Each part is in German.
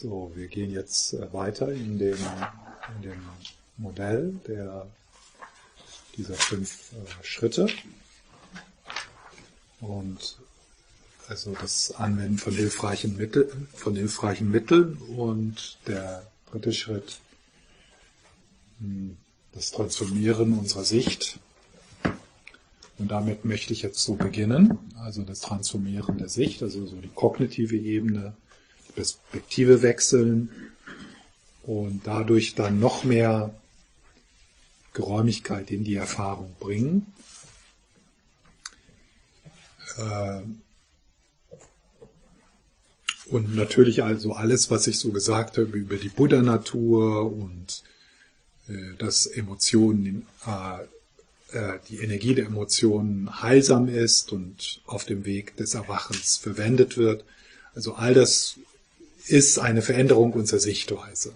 So, wir gehen jetzt äh, weiter in dem, in dem Modell der, dieser fünf äh, Schritte. Und also das Anwenden von hilfreichen Mitteln, von hilfreichen Mitteln und der dritte Schritt, hm, das Transformieren unserer Sicht. Und damit möchte ich jetzt so beginnen, also das Transformieren der Sicht, also so die kognitive Ebene, Perspektive wechseln und dadurch dann noch mehr Geräumigkeit in die Erfahrung bringen. Äh, und natürlich also alles, was ich so gesagt habe über die Buddha-Natur und äh, dass Emotionen, äh, die Energie der Emotionen heilsam ist und auf dem Weg des Erwachens verwendet wird. Also all das ist eine Veränderung unserer Sichtweise.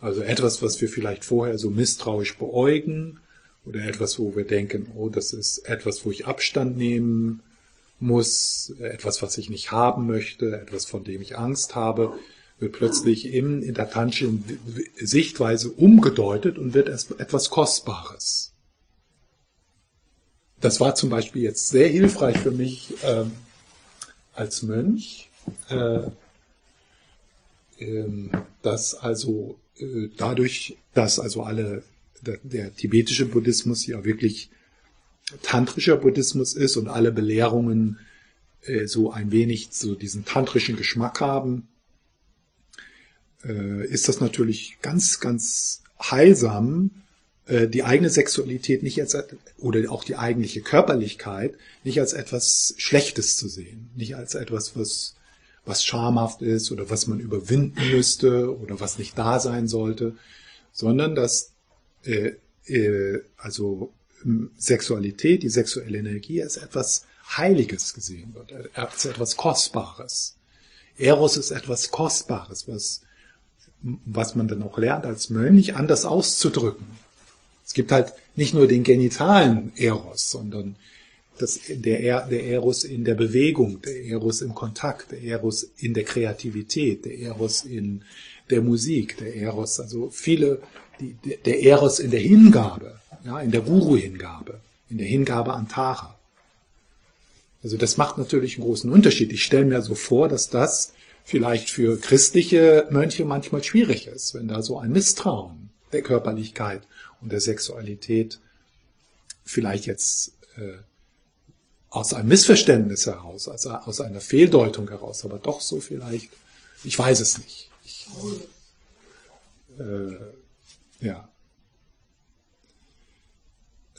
Also etwas, was wir vielleicht vorher so misstrauisch beäugen oder etwas, wo wir denken, oh, das ist etwas, wo ich Abstand nehmen muss, etwas, was ich nicht haben möchte, etwas, von dem ich Angst habe, wird plötzlich in, in der Tantischen Sichtweise umgedeutet und wird etwas Kostbares. Das war zum Beispiel jetzt sehr hilfreich für mich ähm, als Mönch. Äh, dass also äh, dadurch, dass also alle der, der tibetische Buddhismus ja wirklich tantrischer Buddhismus ist und alle Belehrungen äh, so ein wenig so diesen tantrischen Geschmack haben, äh, ist das natürlich ganz, ganz heilsam, die eigene Sexualität nicht als oder auch die eigentliche Körperlichkeit nicht als etwas Schlechtes zu sehen, nicht als etwas, was was schamhaft ist oder was man überwinden müsste oder was nicht da sein sollte, sondern dass äh, äh, also ähm, Sexualität, die sexuelle Energie als etwas Heiliges gesehen wird, als etwas Kostbares. Eros ist etwas Kostbares, was, was man dann auch lernt als Mönch anders auszudrücken. Es gibt halt nicht nur den genitalen Eros, sondern das, der, der Eros in der Bewegung, der Eros im Kontakt, der Eros in der Kreativität, der Eros in der Musik, der Eros, also viele, die, der Eros in der Hingabe, ja, in der Guru-Hingabe, in der Hingabe an Tara. Also das macht natürlich einen großen Unterschied. Ich stelle mir so vor, dass das vielleicht für christliche Mönche manchmal schwierig ist, wenn da so ein Misstrauen der Körperlichkeit und der Sexualität vielleicht jetzt äh, aus einem Missverständnis heraus, also aus einer Fehldeutung heraus, aber doch so vielleicht, ich weiß es nicht. Ich, äh, ja.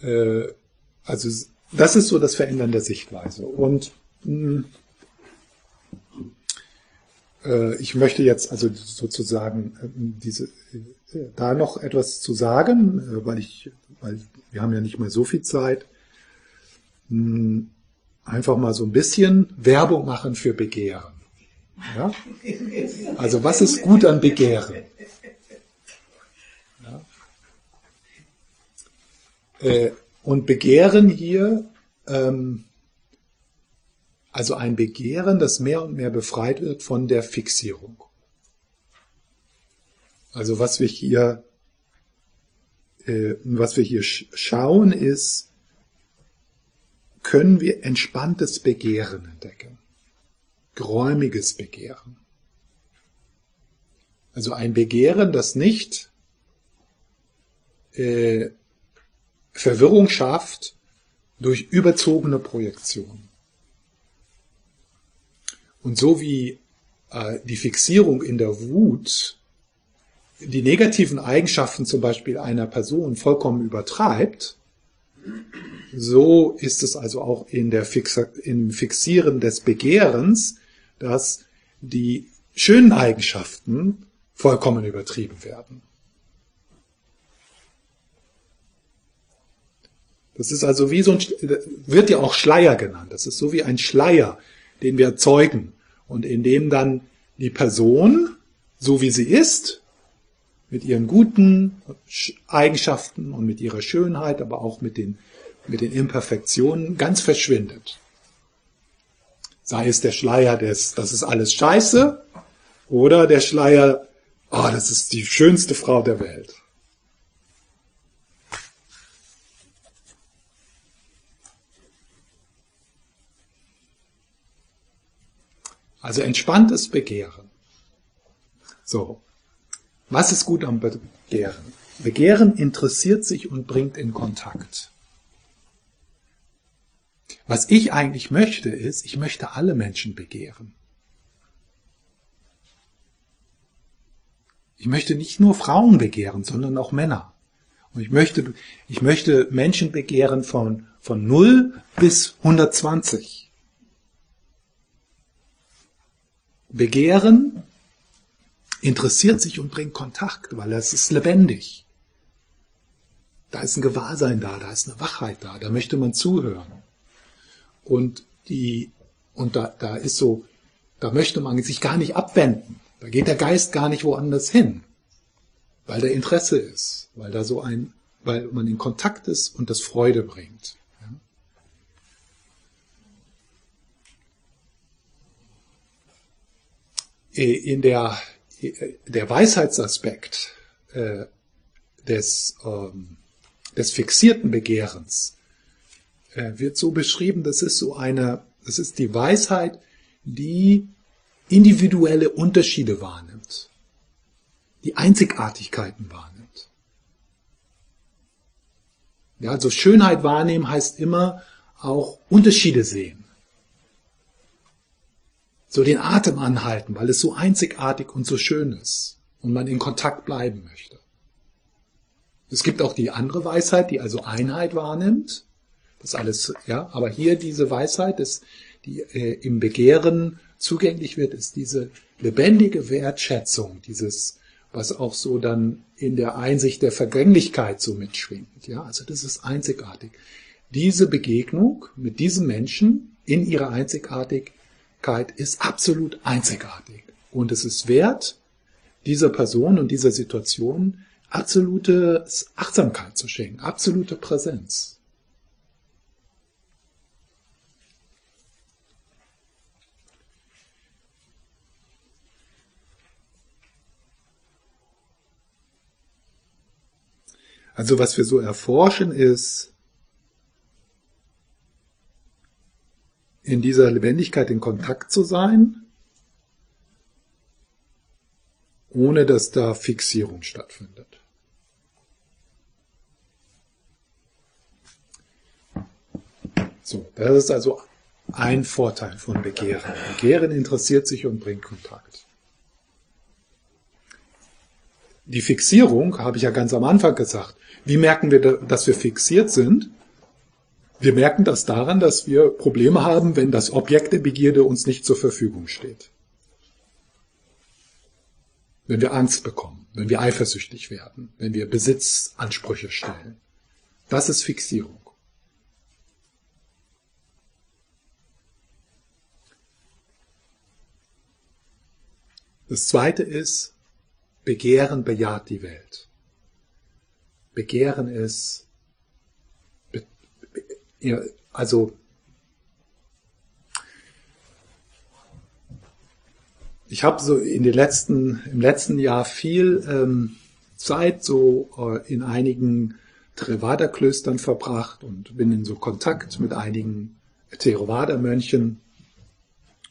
Äh, also das ist so das Verändern der Sichtweise. Und hm, äh, ich möchte jetzt also sozusagen äh, diese äh, da noch etwas zu sagen, äh, weil ich, weil wir haben ja nicht mehr so viel Zeit. Mh, hm, einfach mal so ein bisschen Werbung machen für Begehren. Ja? Also was ist gut an Begehren? Ja? Äh, und Begehren hier, ähm, also ein Begehren, das mehr und mehr befreit wird von der Fixierung. Also was wir hier, äh, was wir hier schauen, ist, können wir entspanntes Begehren entdecken. Geräumiges Begehren. Also ein Begehren, das nicht äh, Verwirrung schafft durch überzogene Projektion. Und so wie äh, die Fixierung in der Wut die negativen Eigenschaften zum Beispiel einer Person vollkommen übertreibt, so ist es also auch in der Fixa im Fixieren des Begehrens, dass die schönen Eigenschaften vollkommen übertrieben werden. Das ist also wie so ein, wird ja auch Schleier genannt. Das ist so wie ein Schleier, den wir erzeugen und in dem dann die Person, so wie sie ist, mit ihren guten Eigenschaften und mit ihrer Schönheit, aber auch mit den mit den Imperfektionen ganz verschwindet. Sei es der Schleier des, das ist alles scheiße, Oder der Schleier, oh, das ist die schönste Frau der Welt. Also entspanntes Begehren. So. Was ist gut am Begehren? Begehren interessiert sich und bringt in Kontakt. Was ich eigentlich möchte, ist, ich möchte alle Menschen begehren. Ich möchte nicht nur Frauen begehren, sondern auch Männer. Und ich möchte, ich möchte Menschen begehren von, von 0 bis 120. Begehren interessiert sich und bringt Kontakt, weil es ist lebendig. Da ist ein Gewahrsein da, da ist eine Wachheit da, da möchte man zuhören. Und die, und da, da ist so, da möchte man sich gar nicht abwenden. Da geht der Geist gar nicht woanders hin. Weil da Interesse ist, weil da so ein, weil man in Kontakt ist und das Freude bringt. In der, der Weisheitsaspekt äh, des, ähm, des fixierten Begehrens äh, wird so beschrieben, das ist so eine, das ist die Weisheit, die individuelle Unterschiede wahrnimmt, die Einzigartigkeiten wahrnimmt. Ja, also Schönheit wahrnehmen heißt immer auch Unterschiede sehen. So den Atem anhalten, weil es so einzigartig und so schön ist und man in Kontakt bleiben möchte. Es gibt auch die andere Weisheit, die also Einheit wahrnimmt das alles, ja. Aber hier diese Weisheit, ist, die äh, im Begehren zugänglich wird, ist diese lebendige Wertschätzung, dieses, was auch so dann in der Einsicht der Vergänglichkeit so mitschwingt. Ja, also das ist einzigartig. Diese Begegnung mit diesem Menschen in ihrer Einzigartigkeit ist absolut einzigartig. Und es ist wert, dieser Person und dieser Situation absolute Achtsamkeit zu schenken, absolute Präsenz. Also was wir so erforschen ist, in dieser Lebendigkeit in Kontakt zu sein, ohne dass da Fixierung stattfindet. So, das ist also ein Vorteil von Begehren. Begehren interessiert sich und bringt Kontakt. Die Fixierung, habe ich ja ganz am Anfang gesagt, wie merken wir, dass wir fixiert sind? Wir merken das daran, dass wir Probleme haben, wenn das Objekt der Begierde uns nicht zur Verfügung steht. Wenn wir Angst bekommen, wenn wir eifersüchtig werden, wenn wir Besitzansprüche stellen. Das ist Fixierung. Das zweite ist, Begehren bejaht die Welt. Begehren ist, also ich habe so in den letzten, im letzten Jahr viel ähm, Zeit so äh, in einigen Theravada-Klöstern verbracht und bin in so Kontakt mit einigen Theravada-Mönchen.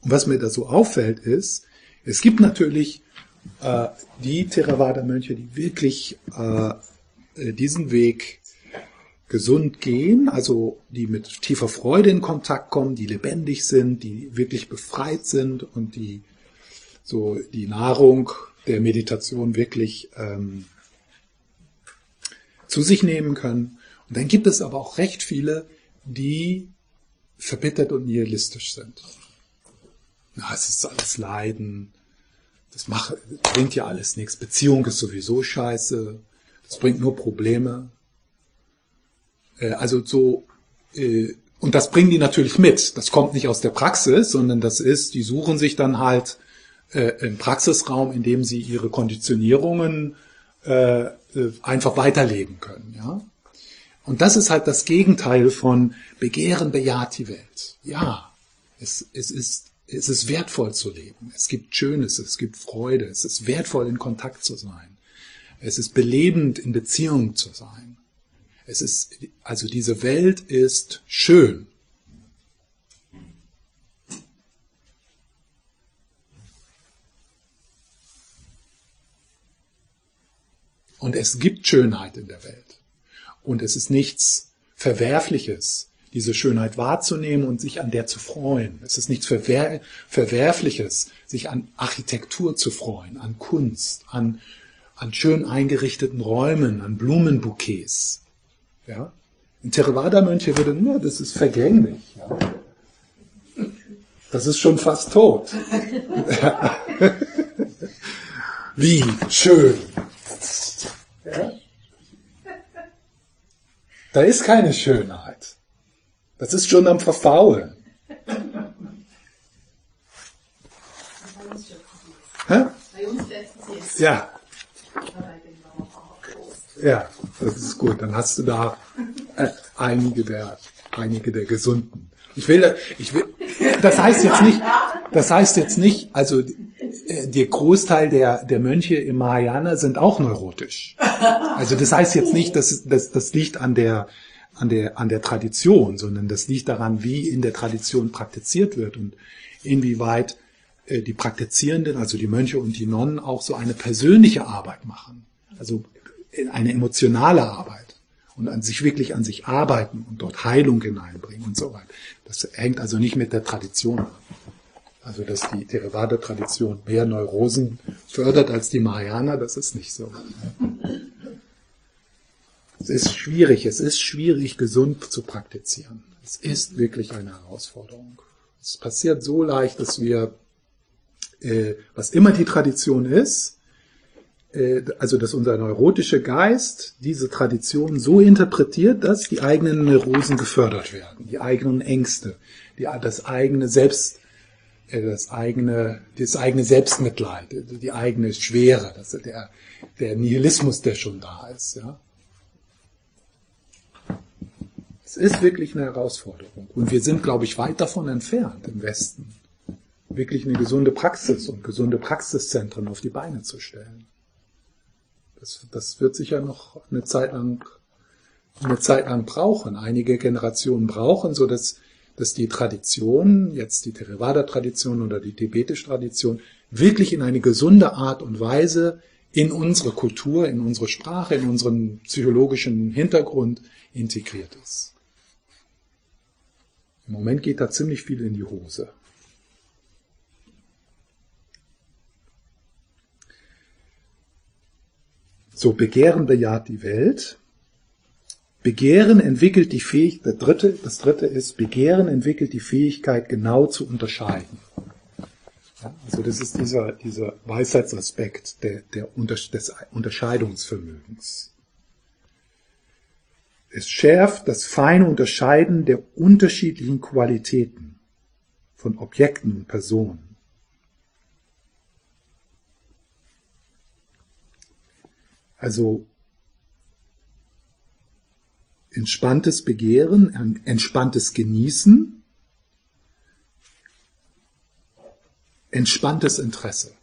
Und was mir da so auffällt ist, es gibt natürlich äh, die Theravada-Mönche, die wirklich äh, diesen Weg gesund gehen, also die mit tiefer Freude in Kontakt kommen, die lebendig sind, die wirklich befreit sind und die so die Nahrung der Meditation wirklich ähm, zu sich nehmen können. Und dann gibt es aber auch recht viele, die verbittert und nihilistisch sind. Na, es ist alles Leiden, das macht, bringt ja alles nichts, Beziehung ist sowieso scheiße, das bringt nur Probleme. Äh, also so, äh, und das bringen die natürlich mit. Das kommt nicht aus der Praxis, sondern das ist, die suchen sich dann halt äh, einen Praxisraum, in dem sie ihre Konditionierungen einfach weiterleben können. Ja? Und das ist halt das Gegenteil von Begehren bejaht die Welt. Ja, es, es ist es ist wertvoll zu leben. Es gibt Schönes, es gibt Freude, es ist wertvoll in Kontakt zu sein. Es ist belebend in Beziehung zu sein. Es ist, also diese Welt ist schön. Und es gibt Schönheit in der Welt. Und es ist nichts Verwerfliches, diese Schönheit wahrzunehmen und sich an der zu freuen. Es ist nichts Verwer Verwerfliches, sich an Architektur zu freuen, an Kunst, an, an schön eingerichteten Räumen, an Blumenbouquets. Ja? Ein Theravada-Mönche würde, na, das ist vergänglich. Ja? Das ist schon fast tot. Wie schön. Ja? Da ist keine Schönheit. Das ist schon am Verfaulen. Hä? Bei uns letztens Ja. Ja, das ist gut. Dann hast du da äh, einige der, einige der Gesunden. Ich will, ich will, das heißt jetzt nicht, das heißt jetzt nicht, also äh, der Großteil der, der Mönche im Mahayana sind auch neurotisch. Also das heißt jetzt nicht, dass, dass das liegt an der, an der, an der Tradition, sondern das liegt daran, wie in der Tradition praktiziert wird und inwieweit äh, die Praktizierenden, also die Mönche und die Nonnen, auch so eine persönliche Arbeit machen. Also eine emotionale Arbeit und an sich wirklich an sich arbeiten und dort Heilung hineinbringen und so weiter. Das hängt also nicht mit der Tradition an. Also dass die Theravada-Tradition mehr Neurosen fördert als die Mahayana, das ist nicht so. Es ist schwierig, es ist schwierig, gesund zu praktizieren. Es ist wirklich eine Herausforderung. Es passiert so leicht, dass wir, äh, was immer die Tradition ist, also dass unser neurotischer Geist diese Tradition so interpretiert, dass die eigenen Neurosen gefördert werden, die eigenen Ängste, die, das eigene Selbst, äh, das eigene, das eigene Selbstmitleid, die eigene Schwere, das, der, der Nihilismus, der schon da ist, ja. Es ist wirklich eine Herausforderung. Und wir sind, glaube ich, weit davon entfernt im Westen, wirklich eine gesunde Praxis und gesunde Praxiszentren auf die Beine zu stellen. Das, das wird sicher noch eine Zeit lang, eine Zeit lang brauchen, einige Generationen brauchen, so dass, dass die Tradition, jetzt die Theravada-Tradition oder die tibetische Tradition, wirklich in eine gesunde Art und Weise in unsere Kultur, in unsere Sprache, in unseren psychologischen Hintergrund integriert ist. Im Moment geht da ziemlich viel in die Hose. So, Begehren bejaht die Welt. Begehren entwickelt die Fähigkeit, das dritte, das dritte ist, Begehren entwickelt die Fähigkeit, genau zu unterscheiden. Ja, also das ist dieser, dieser Weisheitsaspekt der, der des Unterscheidungsvermögens. Es schärft das feine Unterscheiden der unterschiedlichen Qualitäten von Objekten und Personen. Also entspanntes Begehren, entspanntes Genießen, entspanntes Interesse.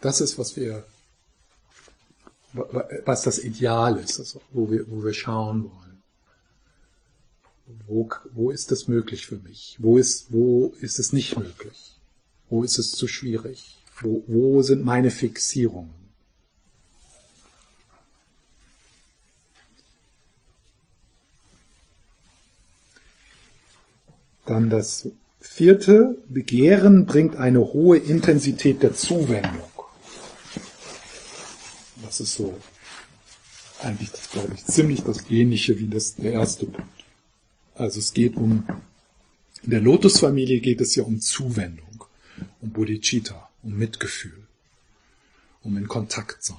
Das ist, was wir, was das Ideal ist, also wo, wir, wo wir schauen wollen. Wo, wo ist das möglich für mich? Wo ist, wo ist es nicht möglich? Wo ist es zu schwierig? Wo, wo sind meine Fixierungen? Dann das vierte, Begehren bringt eine hohe Intensität der Zuwendung. Das ist so eigentlich, das glaube ich, ziemlich das Ähnliche wie das, der erste Punkt. Also es geht um, in der Lotusfamilie geht es ja um Zuwendung, um Bodhicitta um Mitgefühl, um in Kontakt sein.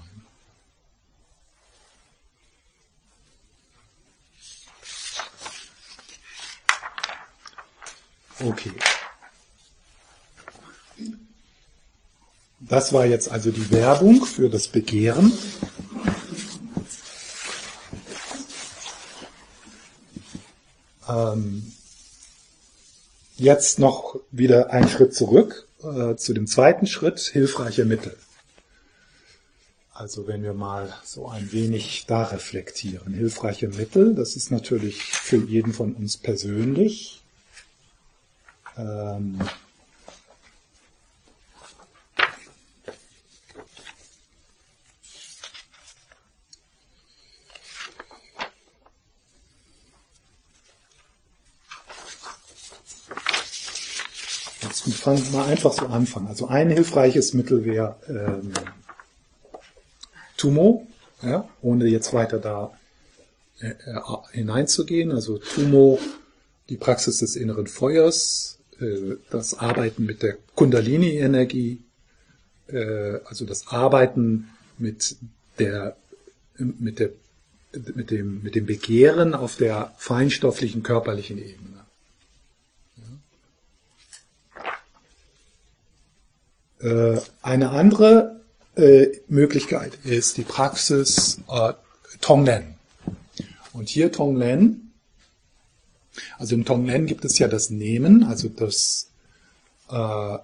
Okay. Das war jetzt also die Werbung für das Begehren. Ähm, jetzt noch wieder einen Schritt zurück äh, zu dem zweiten Schritt, hilfreiche Mittel. Also wenn wir mal so ein wenig da reflektieren. Hilfreiche Mittel, das ist natürlich für jeden von uns persönlich. Ähm, Jetzt fangen mal einfach so anfangen. Also ein hilfreiches Mittel wäre ähm, Tumo, ja, ohne jetzt weiter da äh, äh, hineinzugehen. Also Tumo, die Praxis des inneren Feuers, äh, das Arbeiten mit der Kundalini-Energie, äh, also das Arbeiten mit der, mit der, mit dem, mit dem Begehren auf der feinstofflichen körperlichen Ebene. Ja. Äh, eine andere äh, Möglichkeit ist die Praxis äh, Tonglen. Und hier Tonglen, also im Tonglen gibt es ja das Nehmen, also das, äh,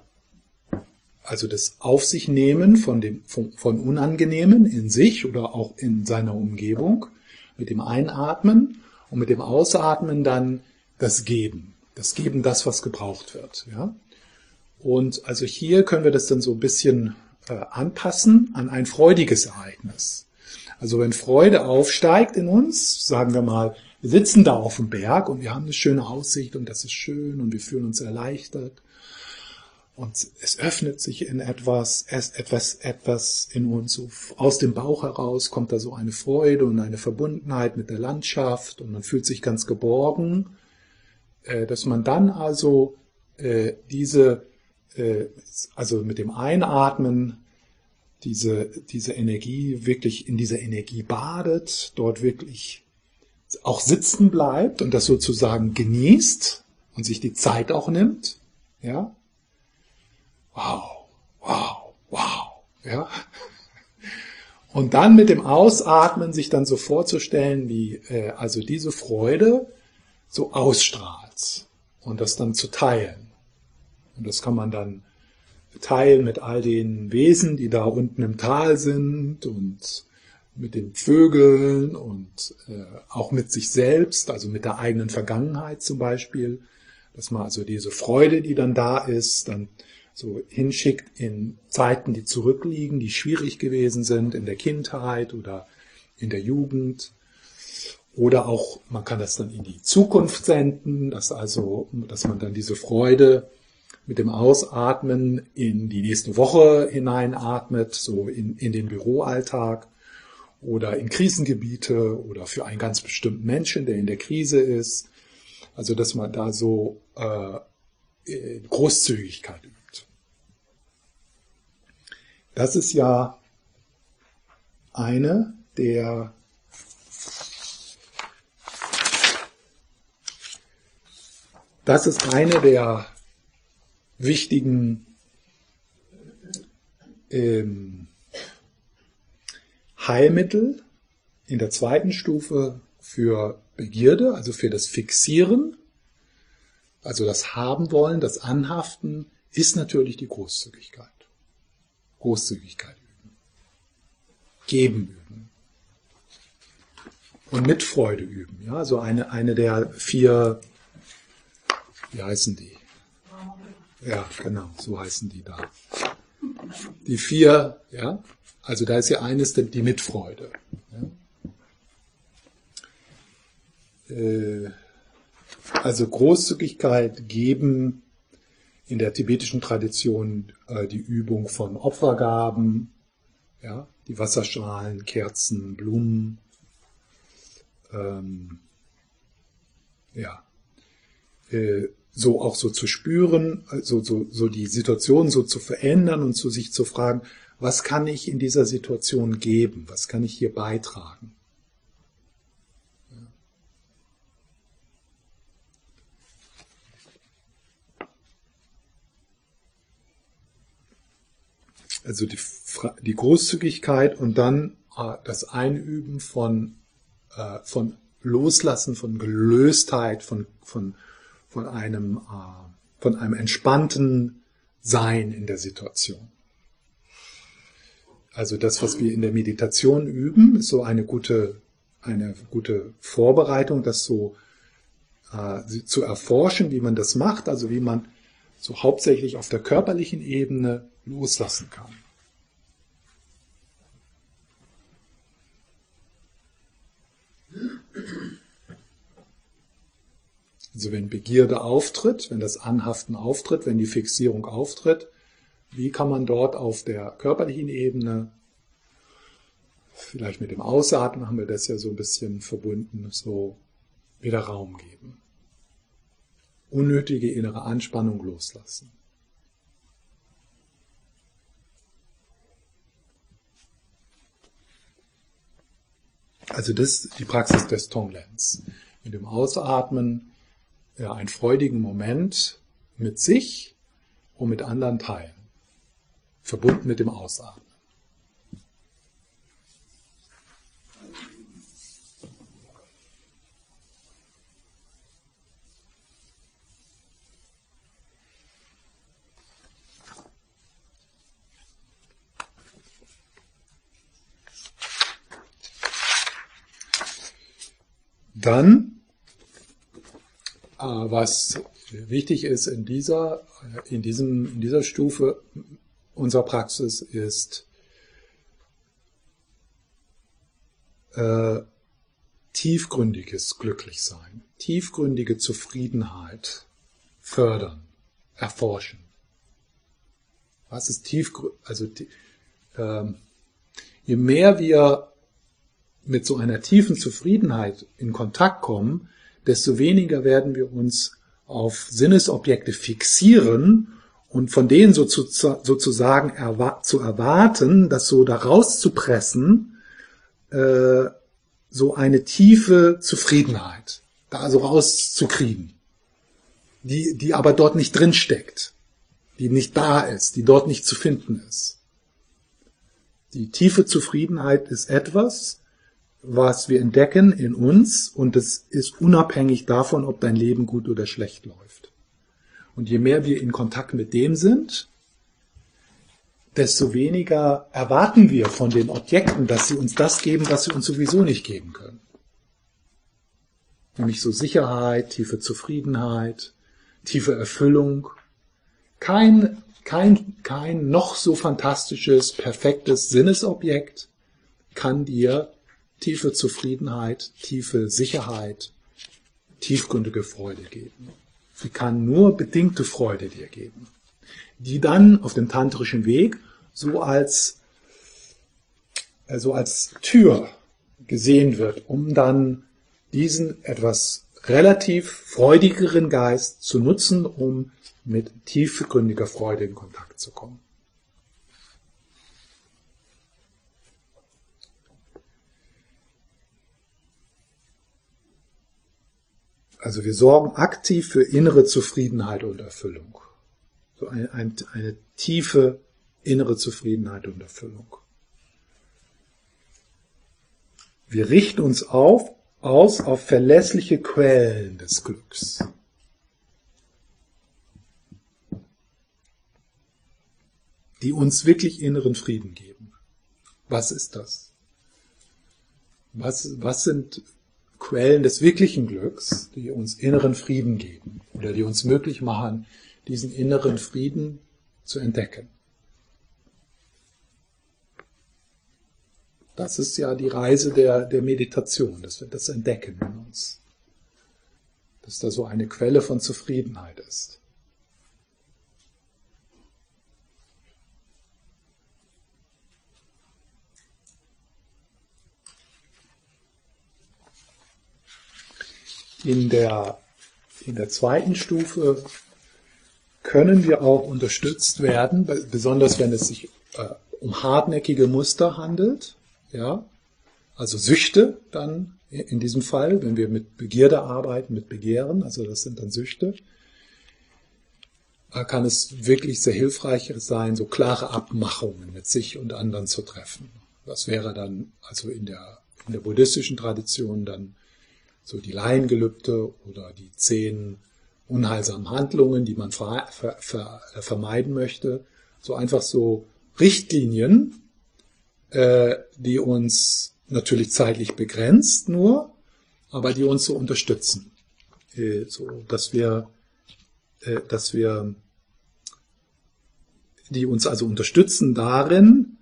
also das Auf sich nehmen von dem, von, von Unangenehmen in sich oder auch in seiner Umgebung, mit dem Einatmen und mit dem Ausatmen dann das Geben. Das Geben, das, was gebraucht wird, ja. Und also hier können wir das dann so ein bisschen äh, anpassen an ein freudiges Ereignis. Also wenn Freude aufsteigt in uns, sagen wir mal, wir sitzen da auf dem Berg und wir haben eine schöne Aussicht und das ist schön und wir fühlen uns erleichtert. Und es öffnet sich in etwas, etwas, etwas in uns. So aus dem Bauch heraus kommt da so eine Freude und eine Verbundenheit mit der Landschaft und man fühlt sich ganz geborgen, äh, dass man dann also äh, diese äh, also mit dem Einatmen diese, diese Energie wirklich in dieser Energie badet, dort wirklich auch sitzen bleibt und das sozusagen genießt und sich die Zeit auch nimmt, ja. Wow, wow, wow, ja. Und dann mit dem Ausatmen sich dann so vorzustellen, wie äh, also diese Freude so ausstrahlt und das dann zu teilen. Und das kann man dann teilen mit all den Wesen, die da unten im Tal sind und mit den Vögeln und äh, auch mit sich selbst, also mit der eigenen Vergangenheit zum Beispiel, dass man also diese Freude, die dann da ist, dann so hinschickt in Zeiten, die zurückliegen, die schwierig gewesen sind, in der Kindheit oder in der Jugend. Oder auch, man kann das dann in die Zukunft senden, dass also, dass man dann diese Freude mit dem Ausatmen in die nächste Woche hineinatmet, so in, in den Büroalltag oder in Krisengebiete oder für einen ganz bestimmten Menschen, der in der Krise ist. Also dass man da so äh, Großzügigkeit übt. Das ist ja eine der das ist eine der wichtigen ähm, Heilmittel in der zweiten Stufe für Begierde, also für das Fixieren, also das Haben wollen, das Anhaften, ist natürlich die Großzügigkeit. Großzügigkeit üben. Geben üben. Und mit Freude üben. Ja, also eine, eine der vier, wie heißen die? Ja, genau, so heißen die da. Die vier, ja, also da ist ja eines die Mitfreude. Ja. Äh, also Großzügigkeit geben in der tibetischen Tradition äh, die Übung von Opfergaben, ja, die Wasserstrahlen, Kerzen, Blumen, ähm, ja, äh, so auch so zu spüren, also so, so die Situation so zu verändern und zu sich zu fragen, was kann ich in dieser Situation geben? Was kann ich hier beitragen? Also die, die Großzügigkeit und dann äh, das Einüben von, äh, von Loslassen, von Gelöstheit, von, von von einem, äh, von einem entspannten Sein in der Situation. Also das, was wir in der Meditation üben, ist so eine gute, eine gute Vorbereitung, das so äh, zu erforschen, wie man das macht, also wie man so hauptsächlich auf der körperlichen Ebene loslassen kann. Also wenn Begierde auftritt, wenn das Anhaften auftritt, wenn die Fixierung auftritt, wie kann man dort auf der körperlichen Ebene, vielleicht mit dem Ausatmen haben wir das ja so ein bisschen verbunden, so wieder Raum geben. Unnötige innere Anspannung loslassen. Also das ist die Praxis des Tonglenz. Mit dem Ausatmen ja, einen freudigen Moment mit sich und mit anderen teilen. Verbunden mit dem Ausatmen. Dann, äh, was wichtig ist in dieser, in diesem, in dieser Stufe unserer Praxis ist, äh, tiefgründiges Glücklichsein, tiefgründige Zufriedenheit fördern, erforschen. Was ist tiefgründig? Also äh, je mehr wir mit so einer tiefen Zufriedenheit in Kontakt kommen, desto weniger werden wir uns auf Sinnesobjekte fixieren und von denen so zu, sozusagen erwa zu erwarten, das so da rauszupressen, äh, so eine tiefe Zufriedenheit da so rauszukriegen, die, die aber dort nicht drin steckt, die nicht da ist, die dort nicht zu finden ist. Die tiefe Zufriedenheit ist etwas, was wir entdecken in uns und es ist unabhängig davon, ob dein Leben gut oder schlecht läuft. Und je mehr wir in Kontakt mit dem sind, desto weniger erwarten wir von den Objekten, dass sie uns das geben, was sie uns sowieso nicht geben können. Nämlich so Sicherheit, tiefe Zufriedenheit, tiefe Erfüllung. Kein, kein, kein noch so fantastisches, perfektes Sinnesobjekt kann dir tiefe Zufriedenheit, tiefe Sicherheit, tiefgründige Freude geben. Sie kann nur bedingte Freude dir geben, die dann auf dem tantrischen Weg so als, also als Tür gesehen wird, um dann diesen etwas relativ freudigeren Geist zu nutzen, um mit tiefgründiger Freude in Kontakt zu kommen. Also wir sorgen aktiv für innere Zufriedenheit und Erfüllung. So eine, eine, eine tiefe innere Zufriedenheit und Erfüllung. Wir richten uns auf, aus auf verlässliche Quellen des Glücks. die uns wirklich inneren Frieden geben. Was ist das? Was, was sind Quellen des wirklichen Glücks, die uns inneren Frieden geben oder die uns möglich machen, diesen inneren Frieden zu entdecken. Das ist ja die Reise der, der Meditation, dass wir das entdecken in uns. Dass da so eine Quelle von Zufriedenheit ist. In der, in der zweiten Stufe können wir auch unterstützt werden, besonders wenn es sich äh, um hartnäckige Muster handelt, ja, also Süchte dann in diesem Fall, wenn wir mit Begierde arbeiten, mit Begehren, also das sind dann Süchte, kann es wirklich sehr hilfreich sein, so klare Abmachungen mit sich und anderen zu treffen. Das wäre dann also in der, in der buddhistischen Tradition dann so die Laiengelübde oder die zehn unheilsamen Handlungen, die man ver, ver, ver, vermeiden möchte. So einfach so Richtlinien, äh, die uns natürlich zeitlich begrenzt nur, aber die uns so unterstützen, äh, so dass wir, äh, dass wir, die uns also unterstützen darin,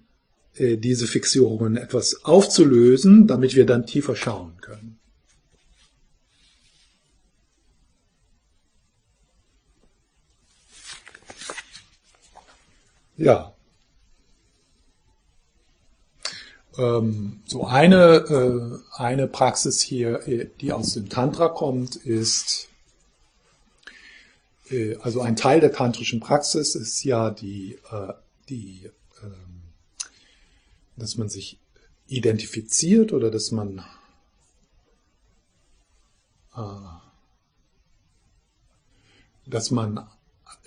äh, diese Fixierungen etwas aufzulösen, damit wir dann tiefer schauen können. Ja, Ähm, so eine, äh, eine Praxis hier, äh, die aus dem Tantra kommt, ist, äh, also ein Teil der tantrischen Praxis ist ja die, die ähm, dass man sich identifiziert oder dass man dass man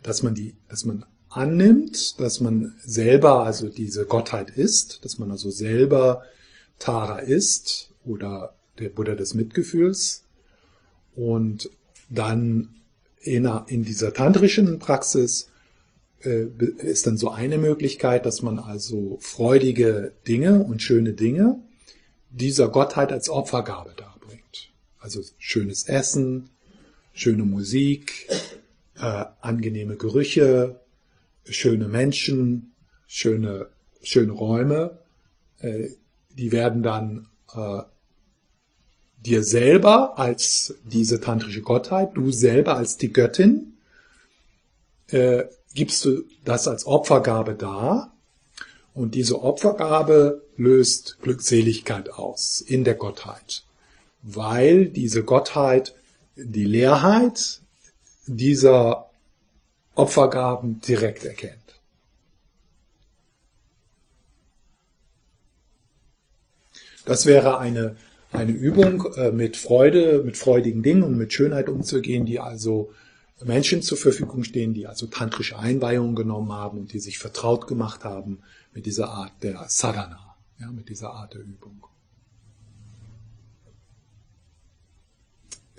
dass man die dass man annimmt, dass man selber also diese Gottheit ist, dass man also selber Tara ist oder der Buddha des Mitgefühls und dann in, in dieser tantrischen Praxis äh, ist dann so eine Möglichkeit, dass man also freudige Dinge und schöne Dinge dieser Gottheit als Opfergabe darbringt. Also schönes Essen, schöne Musik, äh, angenehme Gerüche, schöne Menschen, schöne, schöne Räume, äh, die werden dann äh, dir selber als diese tantrische Gottheit, du selber als die Göttin, äh, gibst du das als Opfergabe dar. Und diese Opfergabe löst Glückseligkeit aus in der Gottheit, weil diese Gottheit die Leerheit dieser Opfergaben direkt erkennt. Das wäre eine, eine Übung, äh, mit Freude, mit freudigen Dingen und mit Schönheit umzugehen, die also Menschen zur Verfügung stehen, die also tantrische Einweihungen genommen haben und die sich vertraut gemacht haben mit dieser Art der Sadhana, ja, mit dieser Art der Übung.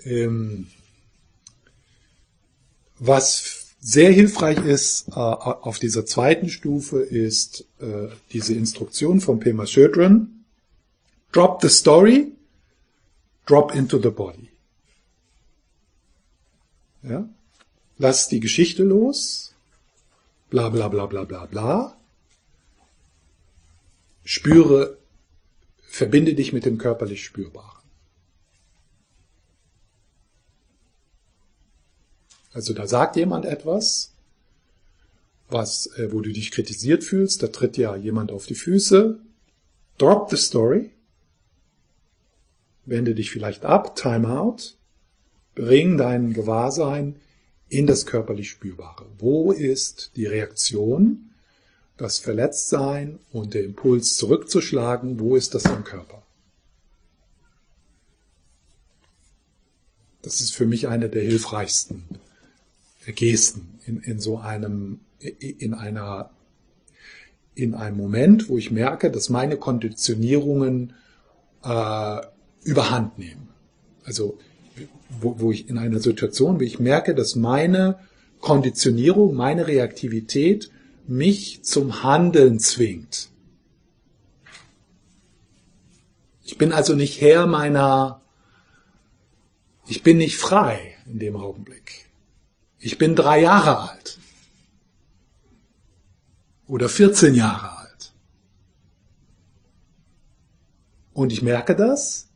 Ähm, was sehr hilfreich ist äh, auf dieser zweiten Stufe ist äh, diese Instruktion von Pema Chodron. Drop the story, drop into the body. Ja? Lass die Geschichte los, bla bla bla bla bla bla. Spüre, verbinde dich mit dem körperlich Spürbaren. Also da sagt jemand etwas, was, äh, wo du dich kritisiert fühlst, da tritt ja jemand auf die Füße. Drop the story. Wende dich vielleicht ab, time out. Bring dein Gewahrsein in das körperlich Spürbare. Wo ist die Reaktion, das Verletztsein und der Impuls zurückzuschlagen? Wo ist das im Körper? Das ist für mich eine der hilfreichsten Gesten in, in so einem, in einer, in einem Moment, wo ich merke, dass meine Konditionierungen äh, überhand nehmen. Also wo, wo ich in einer Situation, wo ich merke, dass meine Konditionierung, meine Reaktivität mich zum Handeln zwingt. Ich bin also nicht Herr meiner, ich bin nicht frei in dem Augenblick. Ich bin drei Jahre alt. Oder 14 Jahre alt. Und ich merke das,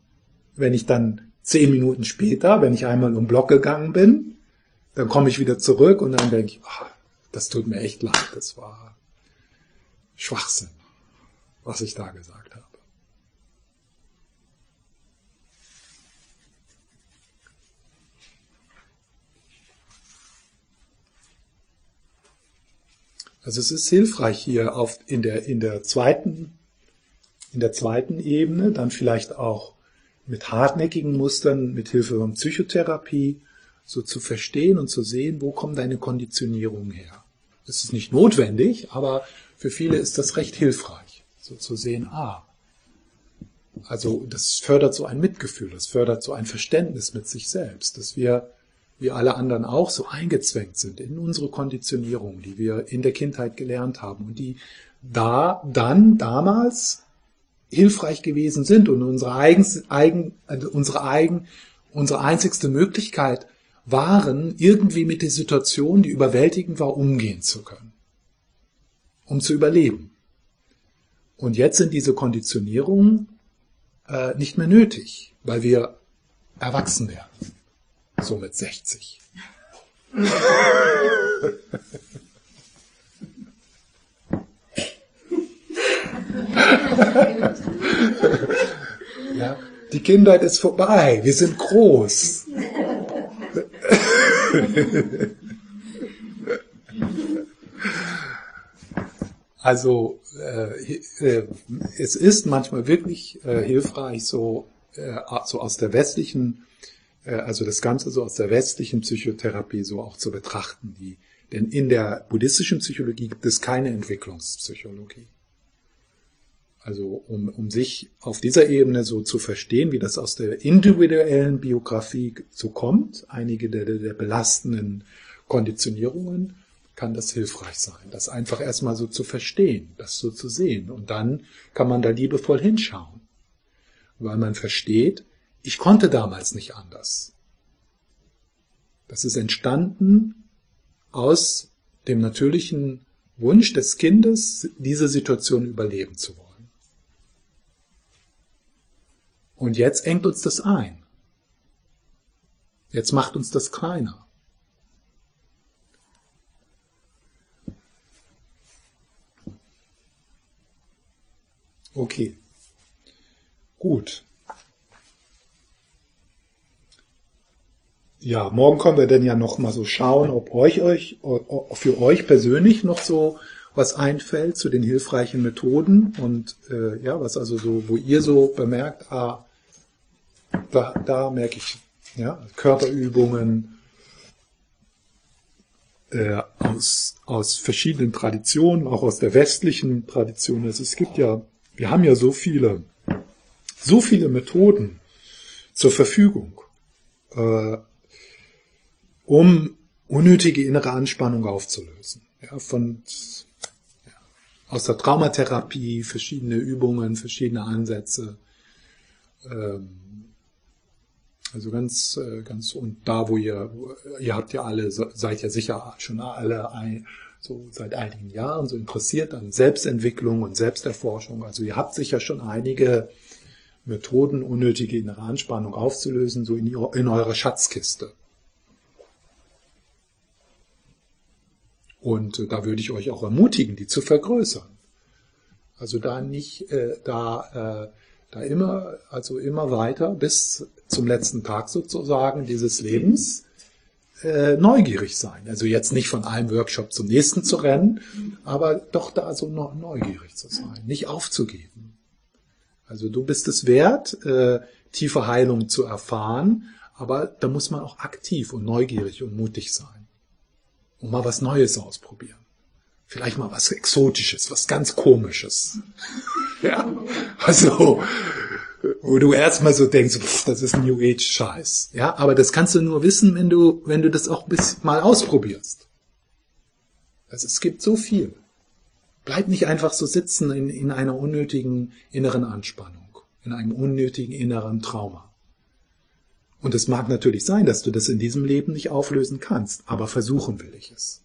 wenn ich dann zehn Minuten später, wenn ich einmal um Block gegangen bin, dann komme ich wieder zurück und dann denke ich, ach, das tut mir echt leid, das war Schwachsinn, was ich da gesagt habe. Also es ist hilfreich hier auf, in, der, in, der zweiten, in der zweiten Ebene, dann vielleicht auch mit hartnäckigen Mustern, mit Hilfe von Psychotherapie, so zu verstehen und zu sehen, wo kommen deine Konditionierungen her. Das ist nicht notwendig, aber für viele ist das recht hilfreich, so zu sehen, ah, also das fördert so ein Mitgefühl, das fördert so ein Verständnis mit sich selbst, dass wir wie alle anderen auch, so eingezwängt sind in unsere Konditionierung, die wir in der Kindheit gelernt haben und die da dann damals hilfreich gewesen sind und unsere eigens, eigen, also unsere eigen, unsere einzigste Möglichkeit waren, irgendwie mit der Situation, die überwältigend war, umgehen zu können, um zu überleben. Und jetzt sind diese Konditionierungen äh, nicht mehr nötig, weil wir erwachsen werden. So mit 60. ja, die Kindheit ist vorbei, wir sind groß. Also äh, äh, es ist manchmal wirklich äh, hilfreich, so, äh, so aus der westlichen, also das Ganze so aus der westlichen Psychotherapie so auch zu betrachten. Die, denn in der buddhistischen Psychologie gibt es keine Entwicklungspsychologie. Also um, um sich auf dieser Ebene so zu verstehen, wie das aus der individuellen Biografie so kommt, einige der, der belastenden Konditionierungen, kann das hilfreich sein, das einfach erstmal so zu verstehen, das so zu sehen. Und dann kann man da liebevoll hinschauen, weil man versteht, ich konnte damals nicht anders. Das ist entstanden aus dem natürlichen Wunsch des Kindes, diese Situation überleben zu wollen. Und jetzt engt uns das ein. Jetzt macht uns das kleiner. Okay. Gut. Ja, morgen können wir dann ja noch mal so schauen, ob euch, euch, für euch persönlich noch so was einfällt zu den hilfreichen Methoden und äh, ja, was also so, wo ihr so bemerkt, ah, da, da merke ich, ja, Körperübungen äh, aus, aus verschiedenen Traditionen, auch aus der westlichen Tradition. Also es gibt ja, wir haben ja so viele, so viele Methoden zur Verfügung, äh, um unnötige innere Anspannung aufzulösen. Ja, von ja, aus der Traumatherapie, verschiedene Übungen, verschiedene Ansätze. Ähm, also ganz, äh, ganz und da, wo ihr, ihr habt ja alle, seid ja sicher schon alle ein, so seit einigen Jahren so interessiert an Selbstentwicklung und Selbsterforschung. Also ihr habt sicher schon einige Methoden, unnötige innere Anspannung aufzulösen, so in, in eurer Schatzkiste. Und äh, da würde ich euch auch ermutigen, die zu vergrößern. Also da nicht, äh, da, äh, da immer, also immer weiter bis zum letzten Tag sozusagen dieses Lebens äh, neugierig sein. Also jetzt nicht von einem Workshop zum nächsten zu rennen, aber doch da so neugierig zu sein, nicht aufzugeben. Also du bist es wert, äh, tiefe Heilung zu erfahren, aber da muss man auch aktiv und neugierig und mutig sein und mal was Neues ausprobieren. Vielleicht mal was Exotisches, was ganz Komisches. ja, also wo du erstmal so denkst, pff, das ist New Age Scheiß. Ja, aber das kannst du nur wissen, wenn du, wenn du das auch bis mal ausprobierst. Also es gibt so viel. Bleib nicht einfach so sitzen in, in einer unnötigen inneren Anspannung, in einem unnötigen inneren Trauma. Und es mag natürlich sein, dass du das in diesem Leben nicht auflösen kannst, aber versuchen will ich es.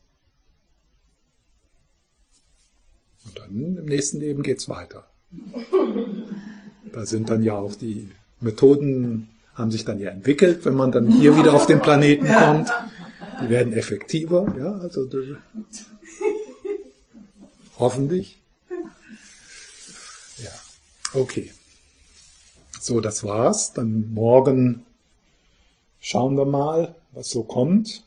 Und dann im nächsten Leben geht's weiter. Da sind dann ja auch die Methoden, haben sich dann ja entwickelt, wenn man dann hier wieder auf den Planeten kommt. Die werden effektiver, ja, also hoffentlich. Ja, okay. So, das war's. Dann morgen schauen wir mal, was so kommt.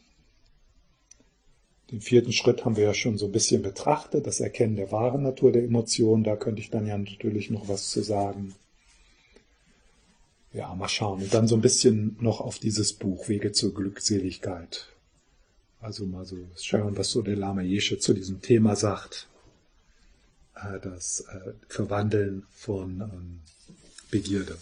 Den vierten Schritt haben wir ja schon so ein bisschen betrachtet, das Erkennen der wahren Natur der Emotionen. Da könnte ich dann ja natürlich noch was zu sagen ja, mal schauen. Und dann so ein bisschen noch auf dieses Buch Wege zur Glückseligkeit. Also mal so schauen, was so der Lama Yeshe zu diesem Thema sagt. Äh, das äh, Verwandeln von ähm, Begierde.